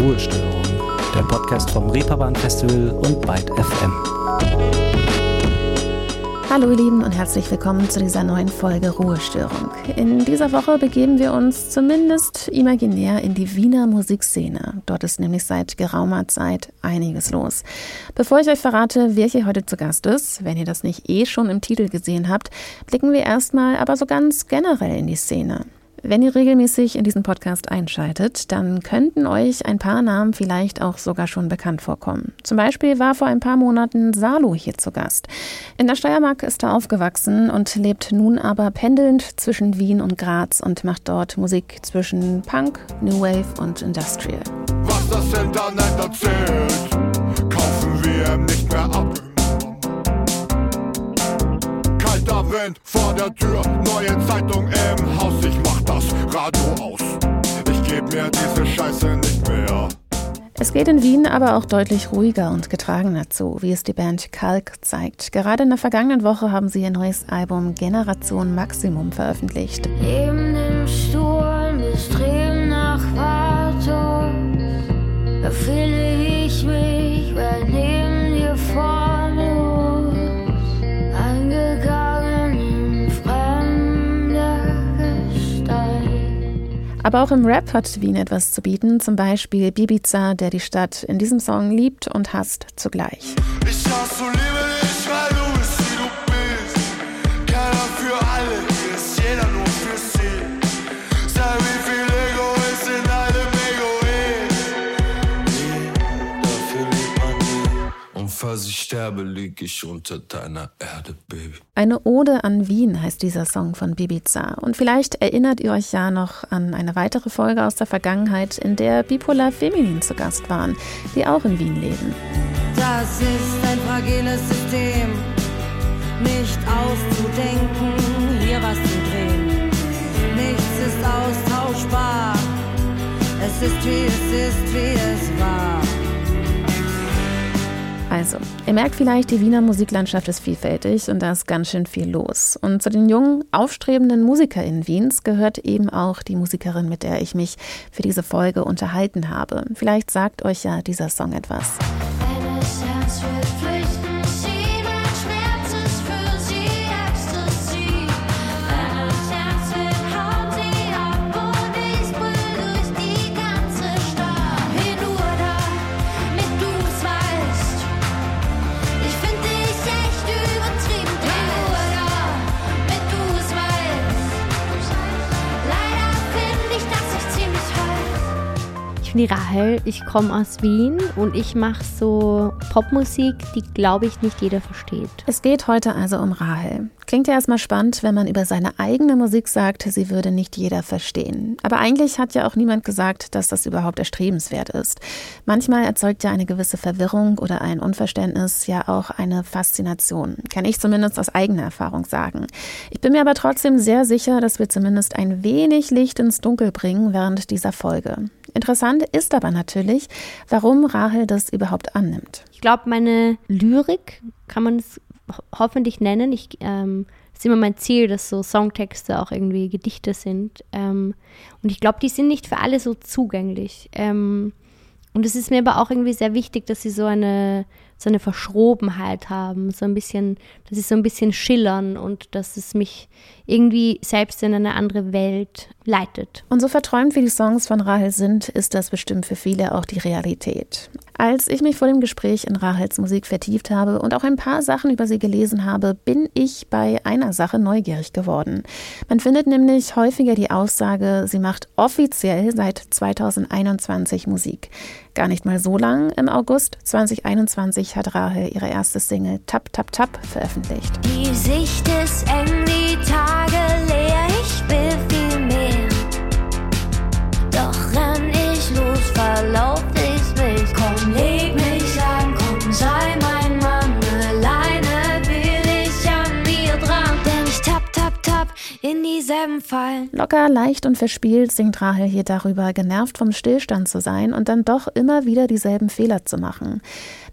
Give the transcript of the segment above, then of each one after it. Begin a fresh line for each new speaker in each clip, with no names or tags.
Ruhestörung, der Podcast vom Reeperbahn Festival und Byte FM.
Hallo ihr Lieben und herzlich willkommen zu dieser neuen Folge Ruhestörung. In dieser Woche begeben wir uns zumindest imaginär in die Wiener Musikszene. Dort ist nämlich seit geraumer Zeit einiges los. Bevor ich euch verrate, wer hier heute zu Gast ist, wenn ihr das nicht eh schon im Titel gesehen habt, blicken wir erstmal aber so ganz generell in die Szene. Wenn ihr regelmäßig in diesen Podcast einschaltet, dann könnten euch ein paar Namen vielleicht auch sogar schon bekannt vorkommen. Zum Beispiel war vor ein paar Monaten Salo hier zu Gast. In der Steiermark ist er aufgewachsen und lebt nun aber pendelnd zwischen Wien und Graz und macht dort Musik zwischen Punk, New Wave und Industrial.
Was das Internet erzählt, kaufen wir nicht mehr ab. Kalter Wind vor der Tür, neue Zeitung mir diese Scheiße nicht mehr.
Es geht in Wien aber auch deutlich ruhiger und getragener zu, wie es die Band Kalk zeigt. Gerade in der vergangenen Woche haben sie ihr neues Album Generation Maximum veröffentlicht.
Neben
Aber auch im Rap hat Wien etwas zu bieten, zum Beispiel Bibiza, der die Stadt in diesem Song liebt und hasst zugleich.
Ich hasse liebe sterbe, lieg ich unter deiner Erde, Baby.
Eine Ode an Wien heißt dieser Song von Bibiza. Und vielleicht erinnert ihr euch ja noch an eine weitere Folge aus der Vergangenheit, in der Bipolar Feminin zu Gast waren, die auch in Wien leben.
Das ist ein fragiles System, nicht auszudenken, hier was zu drehen. Nichts ist austauschbar, es ist wie es ist, wie es war.
Also, ihr merkt vielleicht, die Wiener Musiklandschaft ist vielfältig und da ist ganz schön viel los. Und zu den jungen, aufstrebenden MusikerInnen Wiens gehört eben auch die Musikerin, mit der ich mich für diese Folge unterhalten habe. Vielleicht sagt euch ja dieser Song etwas.
Ich bin
die Rahel, ich komme aus Wien und ich mache so Popmusik, die glaube ich nicht jeder versteht.
Es geht heute also um Rahel. Klingt ja erstmal spannend, wenn man über seine eigene Musik sagt, sie würde nicht jeder verstehen. Aber eigentlich hat ja auch niemand gesagt, dass das überhaupt erstrebenswert ist. Manchmal erzeugt ja eine gewisse Verwirrung oder ein Unverständnis ja auch eine Faszination. Kann ich zumindest aus eigener Erfahrung sagen. Ich bin mir aber trotzdem sehr sicher, dass wir zumindest ein wenig Licht ins Dunkel bringen während dieser Folge. Interessant ist aber natürlich, warum Rahel das überhaupt annimmt.
Ich glaube, meine Lyrik kann man es ho hoffentlich nennen. Ich, ähm, ist immer mein Ziel, dass so Songtexte auch irgendwie Gedichte sind. Ähm, und ich glaube, die sind nicht für alle so zugänglich. Ähm, und es ist mir aber auch irgendwie sehr wichtig, dass sie so eine, so eine Verschrobenheit haben, so ein bisschen, dass sie so ein bisschen schillern und dass es mich irgendwie selbst in eine andere Welt leitet.
Und so verträumt wie die Songs von Rahel sind, ist das bestimmt für viele auch die Realität. Als ich mich vor dem Gespräch in Rahels Musik vertieft habe und auch ein paar Sachen über sie gelesen habe, bin ich bei einer Sache neugierig geworden. Man findet nämlich häufiger die Aussage, sie macht offiziell seit 2021 Musik. Gar nicht mal so lang, im August 2021 hat Rahel ihre erste Single Tap Tap Tap veröffentlicht.
Die Sicht ist eng, in dieselben Fallen.
Locker, leicht und verspielt singt Rahel hier darüber, genervt vom Stillstand zu sein und dann doch immer wieder dieselben Fehler zu machen.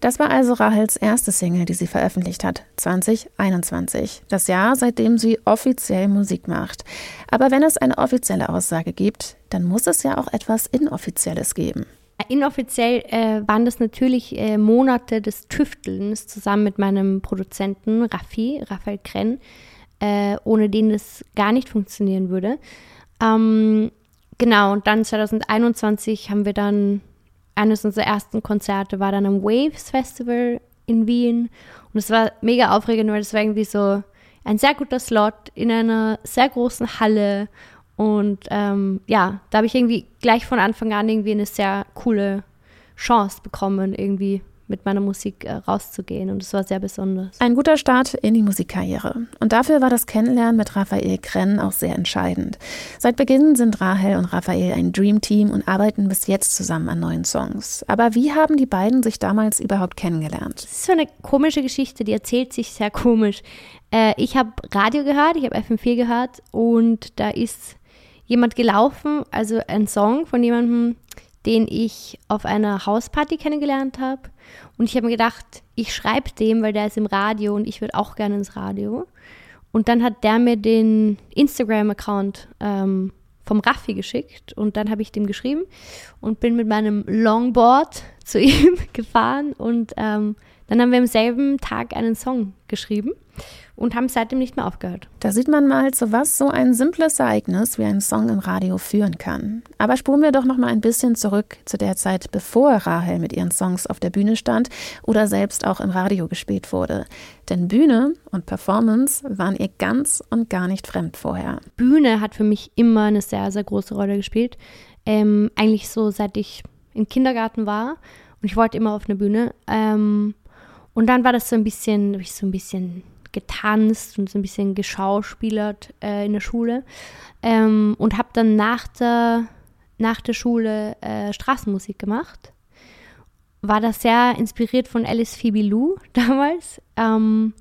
Das war also Rahels erste Single, die sie veröffentlicht hat, 2021. Das Jahr, seitdem sie offiziell Musik macht. Aber wenn es eine offizielle Aussage gibt, dann muss es ja auch etwas Inoffizielles geben.
Inoffiziell äh, waren das natürlich äh, Monate des Tüftelns zusammen mit meinem Produzenten Raffi, Raphael Krenn, äh, ohne den das gar nicht funktionieren würde. Ähm, genau, und dann 2021 haben wir dann, eines unserer ersten Konzerte war dann am Waves Festival in Wien. Und es war mega aufregend, weil es war irgendwie so ein sehr guter Slot in einer sehr großen Halle. Und ähm, ja, da habe ich irgendwie gleich von Anfang an irgendwie eine sehr coole Chance bekommen, irgendwie mit meiner Musik äh, rauszugehen. Und es war sehr besonders.
Ein guter Start in die Musikkarriere. Und dafür war das Kennenlernen mit Raphael Krenn auch sehr entscheidend. Seit Beginn sind Rahel und Raphael ein Dreamteam und arbeiten bis jetzt zusammen an neuen Songs. Aber wie haben die beiden sich damals überhaupt kennengelernt?
Das ist so eine komische Geschichte, die erzählt sich sehr komisch. Äh, ich habe Radio gehört, ich habe FM4 gehört und da ist jemand gelaufen, also ein Song von jemandem, den ich auf einer Hausparty kennengelernt habe. Und ich habe mir gedacht, ich schreibe dem, weil der ist im Radio und ich würde auch gerne ins Radio. Und dann hat der mir den Instagram-Account ähm, vom Raffi geschickt und dann habe ich dem geschrieben und bin mit meinem Longboard zu ihm gefahren und ähm, dann haben wir am selben Tag einen Song geschrieben und haben seitdem nicht mehr aufgehört.
Da sieht man mal, zu was so ein simples Ereignis wie ein Song im Radio führen kann. Aber spulen wir doch noch mal ein bisschen zurück zu der Zeit, bevor Rahel mit ihren Songs auf der Bühne stand oder selbst auch im Radio gespielt wurde. Denn Bühne und Performance waren ihr ganz und gar nicht fremd vorher.
Bühne hat für mich immer eine sehr, sehr große Rolle gespielt. Ähm, eigentlich so seit ich im Kindergarten war und ich wollte immer auf eine Bühne. Ähm, und dann war das so ein bisschen, habe ich so ein bisschen getanzt und so ein bisschen geschauspielert äh, in der Schule ähm, und habe dann nach der, nach der Schule äh, Straßenmusik gemacht. War da sehr inspiriert von Alice Phoebe Lou damals. Ähm,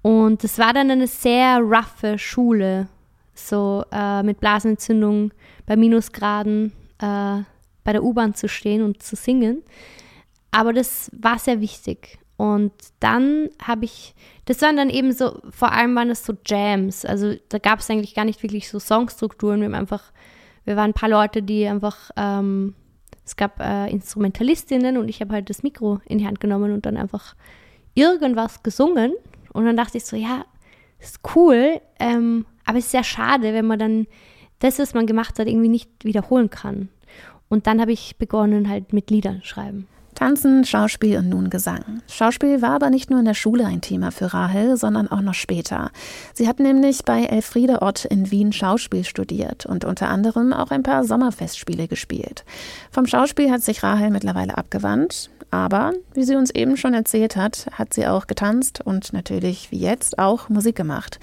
und das war dann eine sehr roughe Schule, so äh, mit Blasenentzündung bei Minusgraden äh, bei der U-Bahn zu stehen und zu singen. Aber das war sehr wichtig. Und dann habe ich, das waren dann eben so, vor allem waren es so Jams. Also da gab es eigentlich gar nicht wirklich so Songstrukturen. Wir haben einfach, wir waren ein paar Leute, die einfach, ähm, es gab äh, Instrumentalistinnen und ich habe halt das Mikro in die Hand genommen und dann einfach irgendwas gesungen. Und dann dachte ich so, ja, ist cool, ähm, aber es ist sehr schade, wenn man dann das, was man gemacht hat, irgendwie nicht wiederholen kann. Und dann habe ich begonnen halt mit Liedern schreiben.
Tanzen, Schauspiel und nun Gesang. Schauspiel war aber nicht nur in der Schule ein Thema für Rahel, sondern auch noch später. Sie hat nämlich bei Elfriede Ott in Wien Schauspiel studiert und unter anderem auch ein paar Sommerfestspiele gespielt. Vom Schauspiel hat sich Rahel mittlerweile abgewandt, aber wie sie uns eben schon erzählt hat, hat sie auch getanzt und natürlich wie jetzt auch Musik gemacht.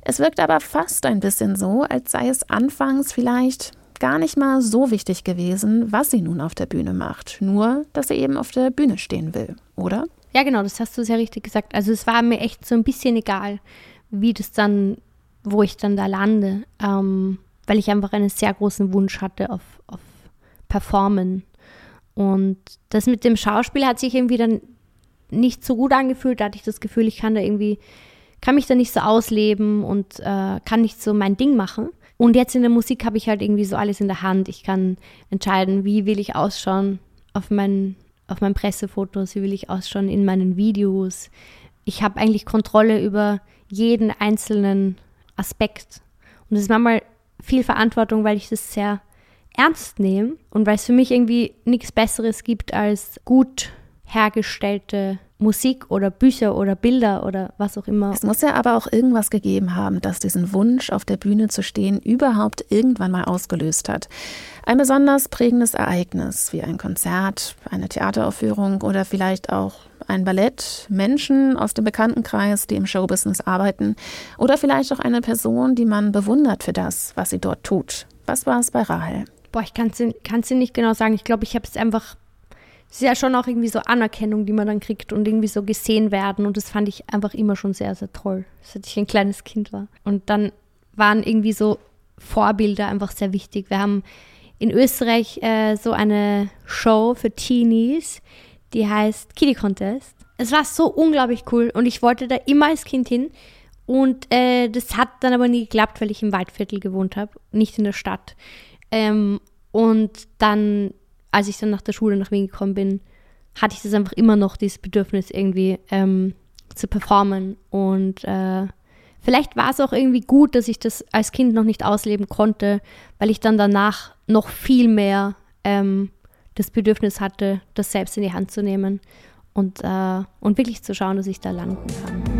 Es wirkt aber fast ein bisschen so, als sei es anfangs vielleicht gar nicht mal so wichtig gewesen, was sie nun auf der Bühne macht. Nur, dass sie eben auf der Bühne stehen will, oder?
Ja, genau, das hast du sehr richtig gesagt. Also es war mir echt so ein bisschen egal, wie das dann, wo ich dann da lande, ähm, weil ich einfach einen sehr großen Wunsch hatte auf, auf Performen. Und das mit dem Schauspiel hat sich irgendwie dann nicht so gut angefühlt. Da hatte ich das Gefühl, ich kann da irgendwie, kann mich da nicht so ausleben und äh, kann nicht so mein Ding machen. Und jetzt in der Musik habe ich halt irgendwie so alles in der Hand. Ich kann entscheiden, wie will ich ausschauen auf meinen, auf meinen Pressefotos, wie will ich ausschauen in meinen Videos. Ich habe eigentlich Kontrolle über jeden einzelnen Aspekt. Und das ist manchmal viel Verantwortung, weil ich das sehr ernst nehme und weil es für mich irgendwie nichts Besseres gibt als gut hergestellte Musik oder Bücher oder Bilder oder was auch immer.
Es muss ja aber auch irgendwas gegeben haben, das diesen Wunsch, auf der Bühne zu stehen, überhaupt irgendwann mal ausgelöst hat. Ein besonders prägendes Ereignis, wie ein Konzert, eine Theateraufführung oder vielleicht auch ein Ballett, Menschen aus dem Bekanntenkreis, die im Showbusiness arbeiten oder vielleicht auch eine Person, die man bewundert für das, was sie dort tut. Was war es bei Rahel?
Boah, ich kann es dir nicht genau sagen. Ich glaube, ich habe es einfach es ist ja schon auch irgendwie so Anerkennung, die man dann kriegt und irgendwie so gesehen werden. Und das fand ich einfach immer schon sehr, sehr toll, seit ich ein kleines Kind war. Und dann waren irgendwie so Vorbilder einfach sehr wichtig. Wir haben in Österreich äh, so eine Show für Teenies, die heißt Kitty Contest. Es war so unglaublich cool und ich wollte da immer als Kind hin. Und äh, das hat dann aber nie geklappt, weil ich im Waldviertel gewohnt habe, nicht in der Stadt. Ähm, und dann als ich dann nach der Schule nach Wien gekommen bin, hatte ich das einfach immer noch, dieses Bedürfnis irgendwie ähm, zu performen. Und äh, vielleicht war es auch irgendwie gut, dass ich das als Kind noch nicht ausleben konnte, weil ich dann danach noch viel mehr ähm, das Bedürfnis hatte, das selbst in die Hand zu nehmen und, äh, und wirklich zu schauen, dass ich da landen kann.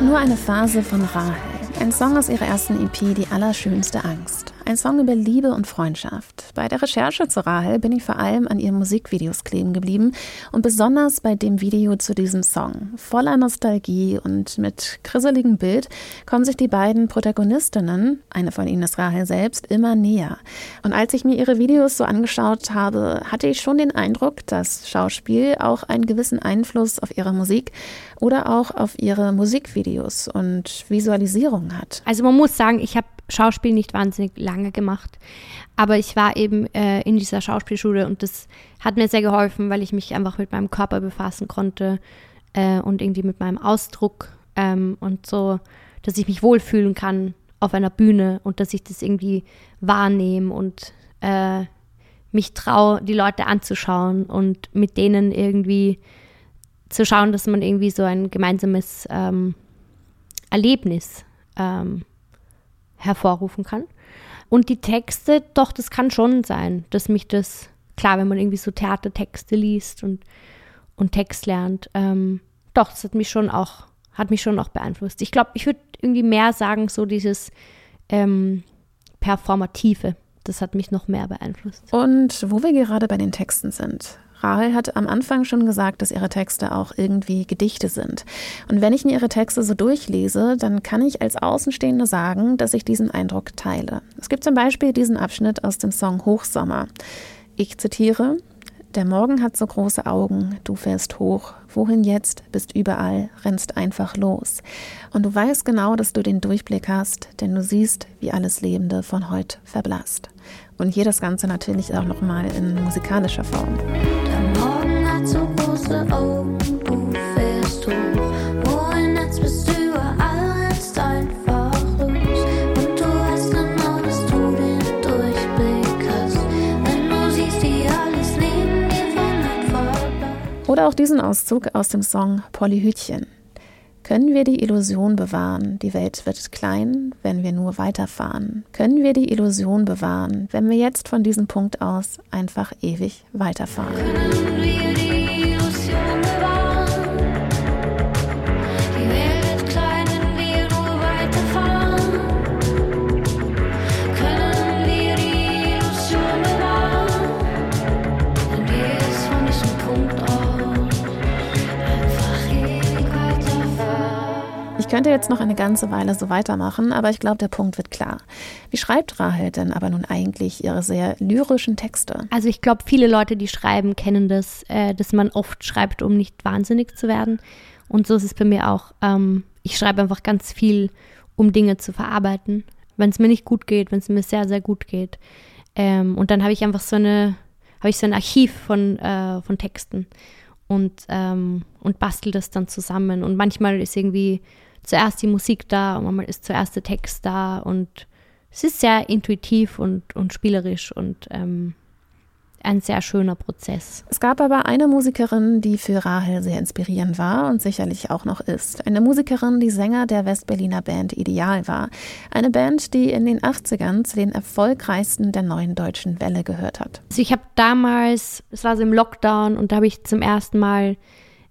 Nur eine Phase von Rahel. Ein Song aus ihrer ersten EP, Die allerschönste Angst. Ein Song über Liebe und Freundschaft. Bei der Recherche zu Rahel bin ich vor allem an ihren Musikvideos kleben geblieben und besonders bei dem Video zu diesem Song. Voller Nostalgie und mit krisseligem Bild kommen sich die beiden Protagonistinnen, eine von ihnen ist Rahel selbst, immer näher. Und als ich mir ihre Videos so angeschaut habe, hatte ich schon den Eindruck, dass Schauspiel auch einen gewissen Einfluss auf ihre Musik oder auch auf ihre Musikvideos und Visualisierung hat.
Also man muss sagen, ich habe Schauspiel nicht wahnsinnig lange gemacht, aber ich war eben äh, in dieser Schauspielschule und das hat mir sehr geholfen, weil ich mich einfach mit meinem Körper befassen konnte äh, und irgendwie mit meinem Ausdruck ähm, und so, dass ich mich wohlfühlen kann auf einer Bühne und dass ich das irgendwie wahrnehme und äh, mich traue, die Leute anzuschauen und mit denen irgendwie zu schauen, dass man irgendwie so ein gemeinsames ähm, Erlebnis ähm, hervorrufen kann. Und die Texte, doch, das kann schon sein, dass mich das, klar, wenn man irgendwie so Theatertexte liest und, und Text lernt, ähm, doch, das hat mich schon auch, hat mich schon auch beeinflusst. Ich glaube, ich würde irgendwie mehr sagen, so dieses ähm, Performative, das hat mich noch mehr beeinflusst.
Und wo wir gerade bei den Texten sind. Rahel hat am Anfang schon gesagt, dass ihre Texte auch irgendwie Gedichte sind. Und wenn ich mir ihre Texte so durchlese, dann kann ich als Außenstehende sagen, dass ich diesen Eindruck teile. Es gibt zum Beispiel diesen Abschnitt aus dem Song Hochsommer. Ich zitiere, der Morgen hat so große Augen, du fährst hoch. Wohin jetzt? Bist überall, rennst einfach los. Und du weißt genau, dass du den Durchblick hast, denn du siehst, wie alles Lebende von heute verblasst. Und hier das Ganze natürlich auch nochmal in musikalischer Form.
Der Morgen hat so große Augen,
Oder auch diesen Auszug aus dem Song Pollyhütchen. Können wir die Illusion bewahren, die Welt wird klein, wenn wir nur weiterfahren? Können wir die Illusion bewahren, wenn wir jetzt von diesem Punkt aus einfach ewig weiterfahren? Könnte jetzt noch eine ganze Weile so weitermachen, aber ich glaube, der Punkt wird klar. Wie schreibt Rahel denn aber nun eigentlich ihre sehr lyrischen Texte?
Also ich glaube, viele Leute, die schreiben, kennen das, äh, dass man oft schreibt, um nicht wahnsinnig zu werden. Und so ist es bei mir auch. Ähm, ich schreibe einfach ganz viel, um Dinge zu verarbeiten, wenn es mir nicht gut geht, wenn es mir sehr, sehr gut geht. Ähm, und dann habe ich einfach so eine, habe ich so ein Archiv von, äh, von Texten und, ähm, und bastel das dann zusammen. Und manchmal ist irgendwie zuerst die Musik da und manchmal ist zuerst der Text da und es ist sehr intuitiv und, und spielerisch und ähm, ein sehr schöner Prozess.
Es gab aber eine Musikerin, die für Rahel sehr inspirierend war und sicherlich auch noch ist. Eine Musikerin, die Sänger der Westberliner Band Ideal war. Eine Band, die in den 80ern zu den erfolgreichsten der neuen deutschen Welle gehört hat.
Also ich habe damals, es war so im Lockdown und da habe ich zum ersten Mal,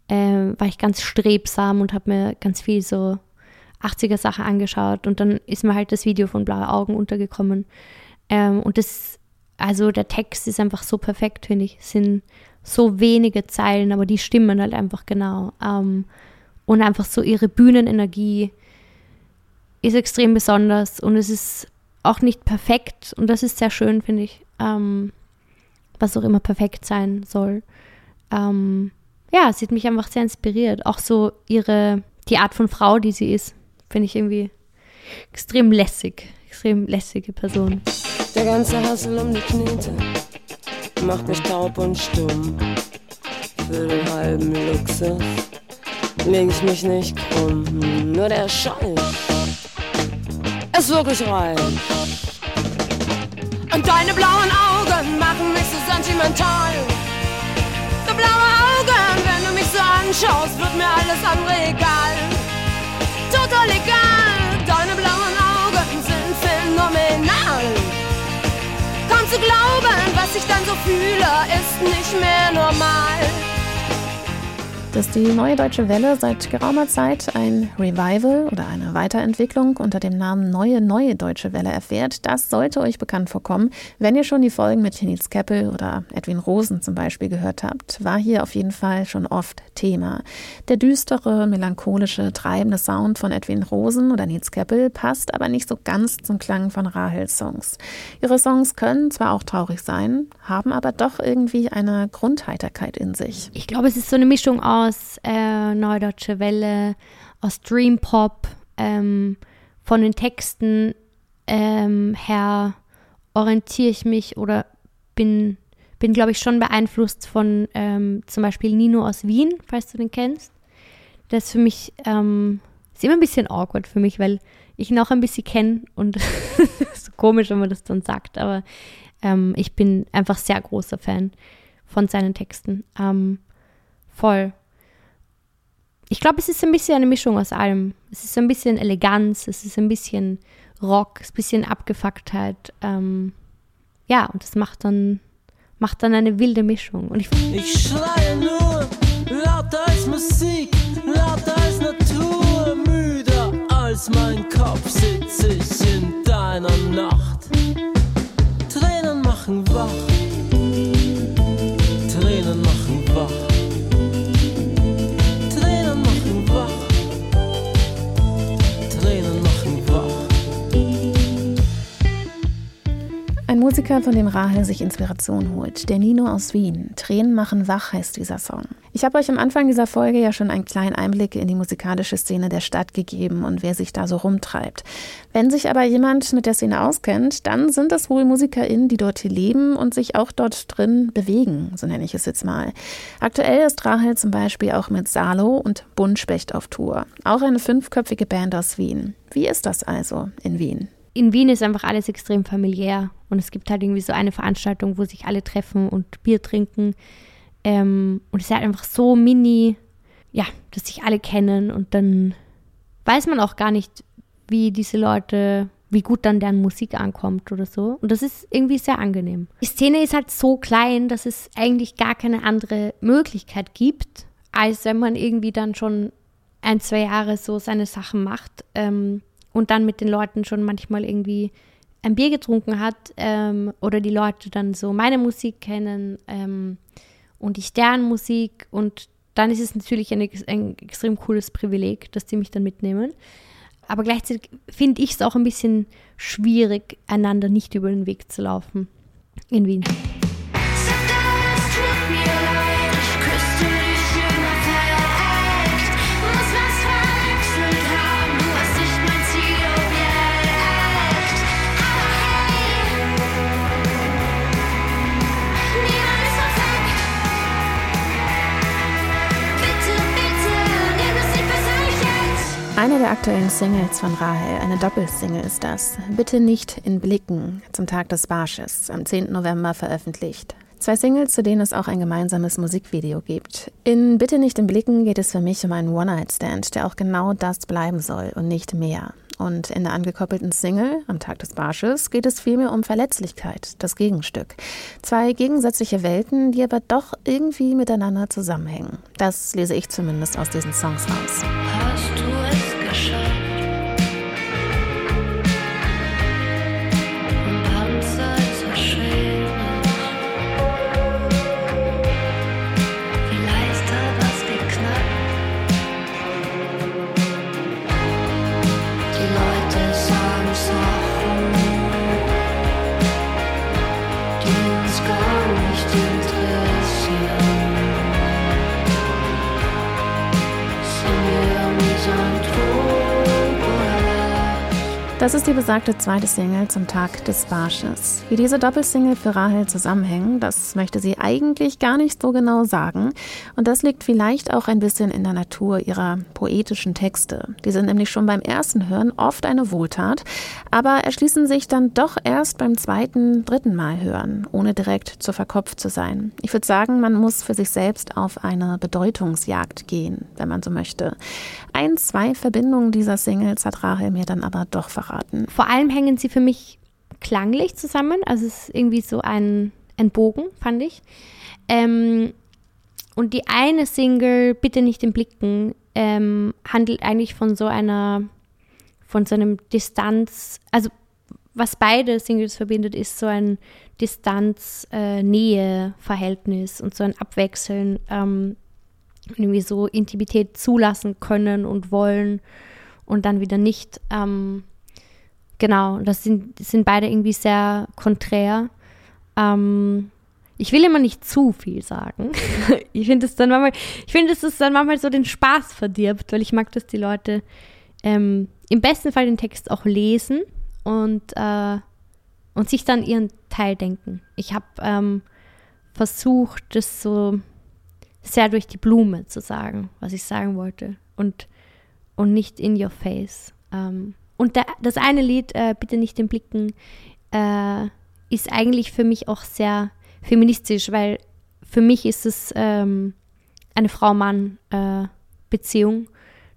äh, war ich ganz strebsam und habe mir ganz viel so 80er Sachen angeschaut und dann ist mir halt das Video von Blaue Augen untergekommen. Ähm, und das, also der Text ist einfach so perfekt, finde ich. Es sind so wenige Zeilen, aber die stimmen halt einfach genau. Ähm, und einfach so ihre Bühnenenergie, ist extrem besonders und es ist auch nicht perfekt und das ist sehr schön, finde ich. Ähm, was auch immer perfekt sein soll. Ähm, ja, sie hat mich einfach sehr inspiriert. Auch so ihre, die Art von Frau, die sie ist, finde ich irgendwie extrem lässig. Extrem lässige Person.
Der ganze Hassel um die Knete macht mich taub und stumm. Für den halben Luxus leg ich mich nicht krumm. Nur der Scheiß ist wirklich reich. Und deine blauen Augen machen mich so sentimental. So blaue Augen, wenn du mich so anschaust, wird mir alles andere egal. Total egal, deine blauen Augen sind phänomenal. Kaum zu glauben, was ich dann so fühle, ist nicht mehr normal.
Dass die Neue Deutsche Welle seit geraumer Zeit ein Revival oder eine Weiterentwicklung unter dem Namen Neue Neue Deutsche Welle erfährt, das sollte euch bekannt vorkommen. Wenn ihr schon die Folgen mit Nils Keppel oder Edwin Rosen zum Beispiel gehört habt, war hier auf jeden Fall schon oft Thema. Der düstere, melancholische, treibende Sound von Edwin Rosen oder Nils Keppel passt aber nicht so ganz zum Klang von Rahels Songs. Ihre Songs können zwar auch traurig sein, haben aber doch irgendwie eine Grundheiterkeit in sich.
Ich glaube, es ist so eine Mischung aus äh, Neudeutsche Welle, aus Dream Pop, ähm, von den Texten ähm, her orientiere ich mich oder bin, bin glaube ich, schon beeinflusst von ähm, zum Beispiel Nino aus Wien, falls du den kennst. Das ist für mich, ähm, ist immer ein bisschen awkward für mich, weil ich ihn auch ein bisschen kenne und so komisch, wenn man das dann sagt, aber ähm, ich bin einfach sehr großer Fan von seinen Texten. Ähm, voll. Ich glaube, es ist ein bisschen eine Mischung aus allem. Es ist ein bisschen Eleganz, es ist ein bisschen Rock, es ist ein bisschen Abgefucktheit. Ähm, ja, und das macht dann, macht dann eine wilde Mischung. Und ich,
Ich schreie nur, lauter als Musik, lauter als Natur, müder als mein Kopf sitz ich in deiner Nacht. Tränen machen wach,
Musiker, von dem Rahel sich Inspiration holt. Der Nino aus Wien. Tränen machen wach heißt dieser Song. Ich habe euch am Anfang dieser Folge ja schon einen kleinen Einblick in die musikalische Szene der Stadt gegeben und wer sich da so rumtreibt. Wenn sich aber jemand mit der Szene auskennt, dann sind das wohl MusikerInnen, die dort leben und sich auch dort drin bewegen, so nenne ich es jetzt mal. Aktuell ist Rahel zum Beispiel auch mit Salo und Buntspecht auf Tour. Auch eine fünfköpfige Band aus Wien. Wie ist das also in Wien?
In Wien ist einfach alles extrem familiär und es gibt halt irgendwie so eine Veranstaltung, wo sich alle treffen und Bier trinken. Ähm, und es ist halt einfach so mini, ja, dass sich alle kennen und dann weiß man auch gar nicht, wie diese Leute, wie gut dann deren Musik ankommt oder so. Und das ist irgendwie sehr angenehm. Die Szene ist halt so klein, dass es eigentlich gar keine andere Möglichkeit gibt, als wenn man irgendwie dann schon ein, zwei Jahre so seine Sachen macht ähm, und dann mit den Leuten schon manchmal irgendwie ein Bier getrunken hat ähm, oder die Leute dann so meine Musik kennen ähm, und ich deren Musik und dann ist es natürlich ein, ein extrem cooles Privileg, dass die mich dann mitnehmen. Aber gleichzeitig finde ich es auch ein bisschen schwierig, einander nicht über den Weg zu laufen in Wien.
Eine der aktuellen Singles von Rahel, eine Doppelsingle ist das. Bitte nicht in Blicken zum Tag des Barsches, am 10. November veröffentlicht. Zwei Singles, zu denen es auch ein gemeinsames Musikvideo gibt. In Bitte nicht in Blicken geht es für mich um einen One-Night-Stand, der auch genau das bleiben soll und nicht mehr. Und in der angekoppelten Single, am Tag des Barsches, geht es vielmehr um Verletzlichkeit, das Gegenstück. Zwei gegensätzliche Welten, die aber doch irgendwie miteinander zusammenhängen. Das lese ich zumindest aus diesen Songs raus. Das ist die besagte zweite Single zum Tag des Barsches. Wie diese Doppelsingle für Rahel zusammenhängen, das möchte sie eigentlich gar nicht so genau sagen. Und das liegt vielleicht auch ein bisschen in der Natur ihrer poetischen Texte. Die sind nämlich schon beim ersten Hören oft eine Wohltat, aber erschließen sich dann doch erst beim zweiten, dritten Mal hören, ohne direkt zu verkopft zu sein. Ich würde sagen, man muss für sich selbst auf eine Bedeutungsjagd gehen, wenn man so möchte. Ein, zwei Verbindungen dieser Singles hat Rahel mir dann aber doch verraten.
Vor allem hängen sie für mich klanglich zusammen. Also es ist irgendwie so ein, ein Bogen, fand ich. Ähm, und die eine Single, Bitte nicht den Blicken, ähm, handelt eigentlich von so einer, von so einem Distanz, also was beide Singles verbindet, ist so ein Distanz-Nähe-Verhältnis und so ein Abwechseln, ähm, irgendwie so Intimität zulassen können und wollen und dann wieder nicht. Ähm, genau, das sind, sind beide irgendwie sehr konträr. Ähm, ich will immer nicht zu viel sagen. ich finde es dann manchmal, ich finde, dass es dann manchmal so den Spaß verdirbt, weil ich mag, dass die Leute ähm, im besten Fall den Text auch lesen und, äh, und sich dann ihren Teil denken. Ich habe ähm, versucht, das so sehr durch die Blume zu sagen, was ich sagen wollte und, und nicht in your face. Ähm, und der, das eine Lied, äh, Bitte nicht den Blicken, äh, ist eigentlich für mich auch sehr feministisch, weil für mich ist es ähm, eine Frau-Mann-Beziehung.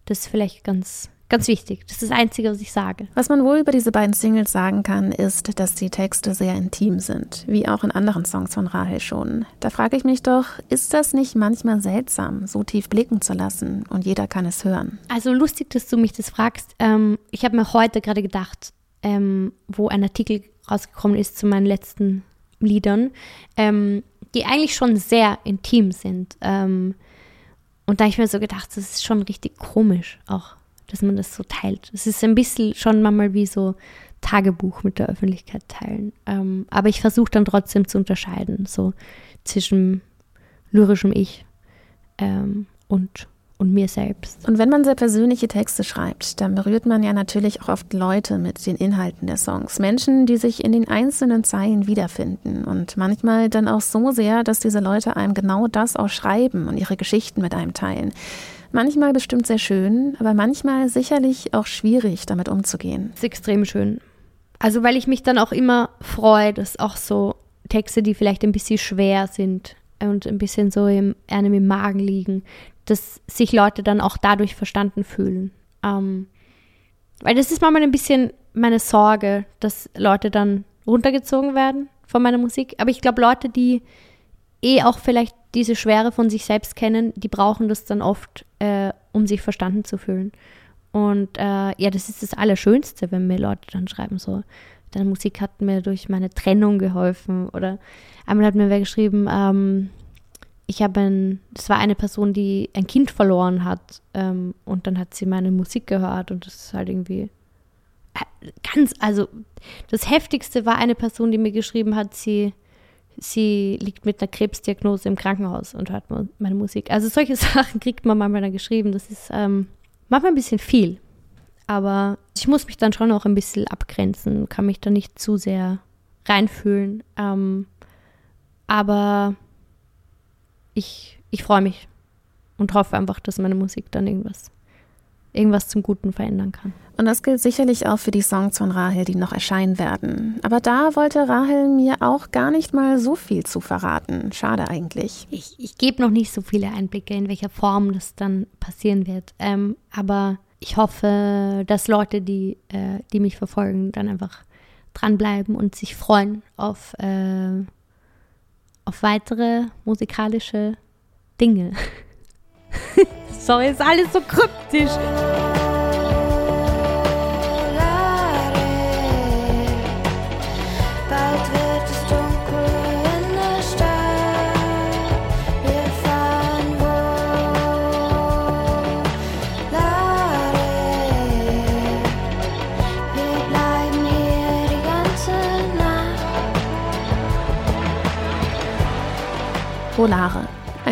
das ist vielleicht ganz, ganz wichtig. Das ist das Einzige, was ich sage.
Was man wohl über diese beiden Singles sagen kann, ist, dass die Texte sehr intim sind, wie auch in anderen Songs von Rahel schon. Da frage ich mich doch, ist das nicht manchmal seltsam, so tief blicken zu lassen und jeder kann es hören?
Also lustig, dass du mich das fragst. Ähm, ich habe mir heute gerade gedacht, ähm, wo ein Artikel rausgekommen ist zu meinen letzten Liedern, ähm, die eigentlich schon sehr intim sind. Ähm, und da habe ich mir so gedacht, das ist schon richtig komisch auch, dass man das so teilt. Es ist ein bisschen schon manchmal wie so Tagebuch mit der Öffentlichkeit teilen. Ähm, aber ich versuche dann trotzdem zu unterscheiden, so zwischen lyrischem Ich ähm, und, und mir selbst.
Und wenn man sehr persönliche Texte schreibt, dann berührt man ja natürlich auch oft Leute mit den Inhalten der Songs. Menschen, die sich in den einzelnen Zeilen wiederfinden und manchmal dann auch so sehr, dass diese Leute einem genau das auch schreiben und ihre Geschichten mit einem teilen. Manchmal bestimmt sehr schön, aber manchmal sicherlich auch schwierig, damit umzugehen.
Das ist extrem schön. Also weil ich mich dann auch immer freue, dass auch so Texte, die vielleicht ein bisschen schwer sind und ein bisschen so im, einem im Magen liegen, dass sich Leute dann auch dadurch verstanden fühlen. Ähm, weil das ist manchmal ein bisschen meine Sorge, dass Leute dann runtergezogen werden von meiner Musik. Aber ich glaube, Leute, die eh auch vielleicht diese Schwere von sich selbst kennen, die brauchen das dann oft, äh, um sich verstanden zu fühlen. Und äh, ja, das ist das Allerschönste, wenn mir Leute dann schreiben, so, deine Musik hat mir durch meine Trennung geholfen. Oder einmal hat mir wer geschrieben, ähm, ich habe ein, das war eine Person, die ein Kind verloren hat ähm, und dann hat sie meine Musik gehört und das ist halt irgendwie äh, ganz, also das Heftigste war eine Person, die mir geschrieben hat, sie, sie liegt mit einer Krebsdiagnose im Krankenhaus und hört meine Musik. Also solche Sachen kriegt man manchmal dann geschrieben. Das ist ähm, manchmal ein bisschen viel. Aber ich muss mich dann schon auch ein bisschen abgrenzen, kann mich da nicht zu sehr reinfühlen. Ähm, aber ich, ich freue mich und hoffe einfach, dass meine Musik dann irgendwas, irgendwas zum Guten verändern kann.
Und das gilt sicherlich auch für die Songs von Rahel, die noch erscheinen werden. Aber da wollte Rahel mir auch gar nicht mal so viel zu verraten. Schade eigentlich.
Ich, ich gebe noch nicht so viele Einblicke, in welcher Form das dann passieren wird. Ähm, aber ich hoffe, dass Leute, die, äh, die mich verfolgen, dann einfach dranbleiben und sich freuen auf, äh, auf weitere musikalische Dinge. Sorry, ist alles so kryptisch.
Bald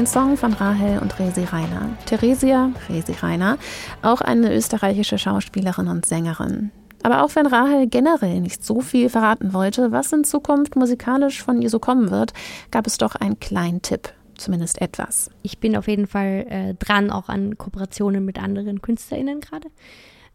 Ein Song von Rahel und Resi Reiner. Theresia Resi Reiner, auch eine österreichische Schauspielerin und Sängerin. Aber auch wenn Rahel generell nicht so viel verraten wollte, was in Zukunft musikalisch von ihr so kommen wird, gab es doch einen kleinen Tipp, zumindest etwas.
Ich bin auf jeden Fall äh, dran, auch an Kooperationen mit anderen KünstlerInnen gerade.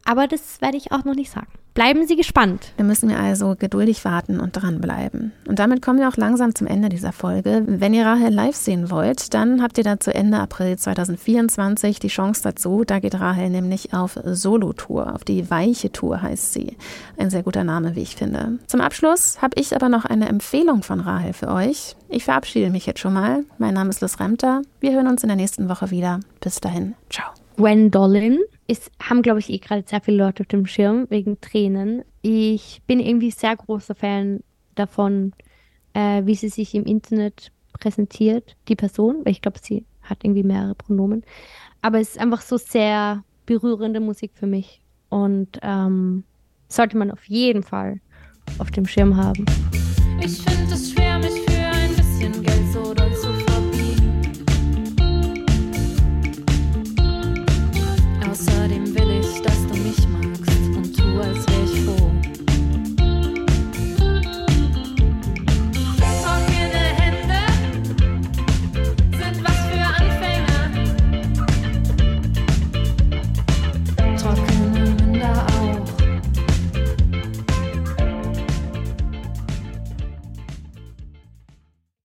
Aber das werde ich auch noch nicht sagen. Bleiben Sie gespannt.
Da müssen wir also geduldig warten und dranbleiben. Und damit kommen wir auch langsam zum Ende dieser Folge. Wenn ihr Rahel live sehen wollt, dann habt ihr dazu Ende April 2024 die Chance dazu. Da geht Rahel nämlich auf Solo-Tour, auf die Weiche Tour heißt sie. Ein sehr guter Name, wie ich finde. Zum Abschluss habe ich aber noch eine Empfehlung von Rahel für euch. Ich verabschiede mich jetzt schon mal. Mein Name ist Liz Remter. Wir hören uns in der nächsten Woche wieder. Bis dahin. Ciao.
Gwendolyn ist, haben, glaube ich, eh gerade sehr viele Leute auf dem Schirm wegen Tränen. Ich bin irgendwie sehr großer Fan davon, äh, wie sie sich im Internet präsentiert, die Person, weil ich glaube, sie hat irgendwie mehrere Pronomen. Aber es ist einfach so sehr berührende Musik für mich und ähm, sollte man auf jeden Fall auf dem Schirm haben.
Ich finde es schwer, mich für ein bisschen Geld so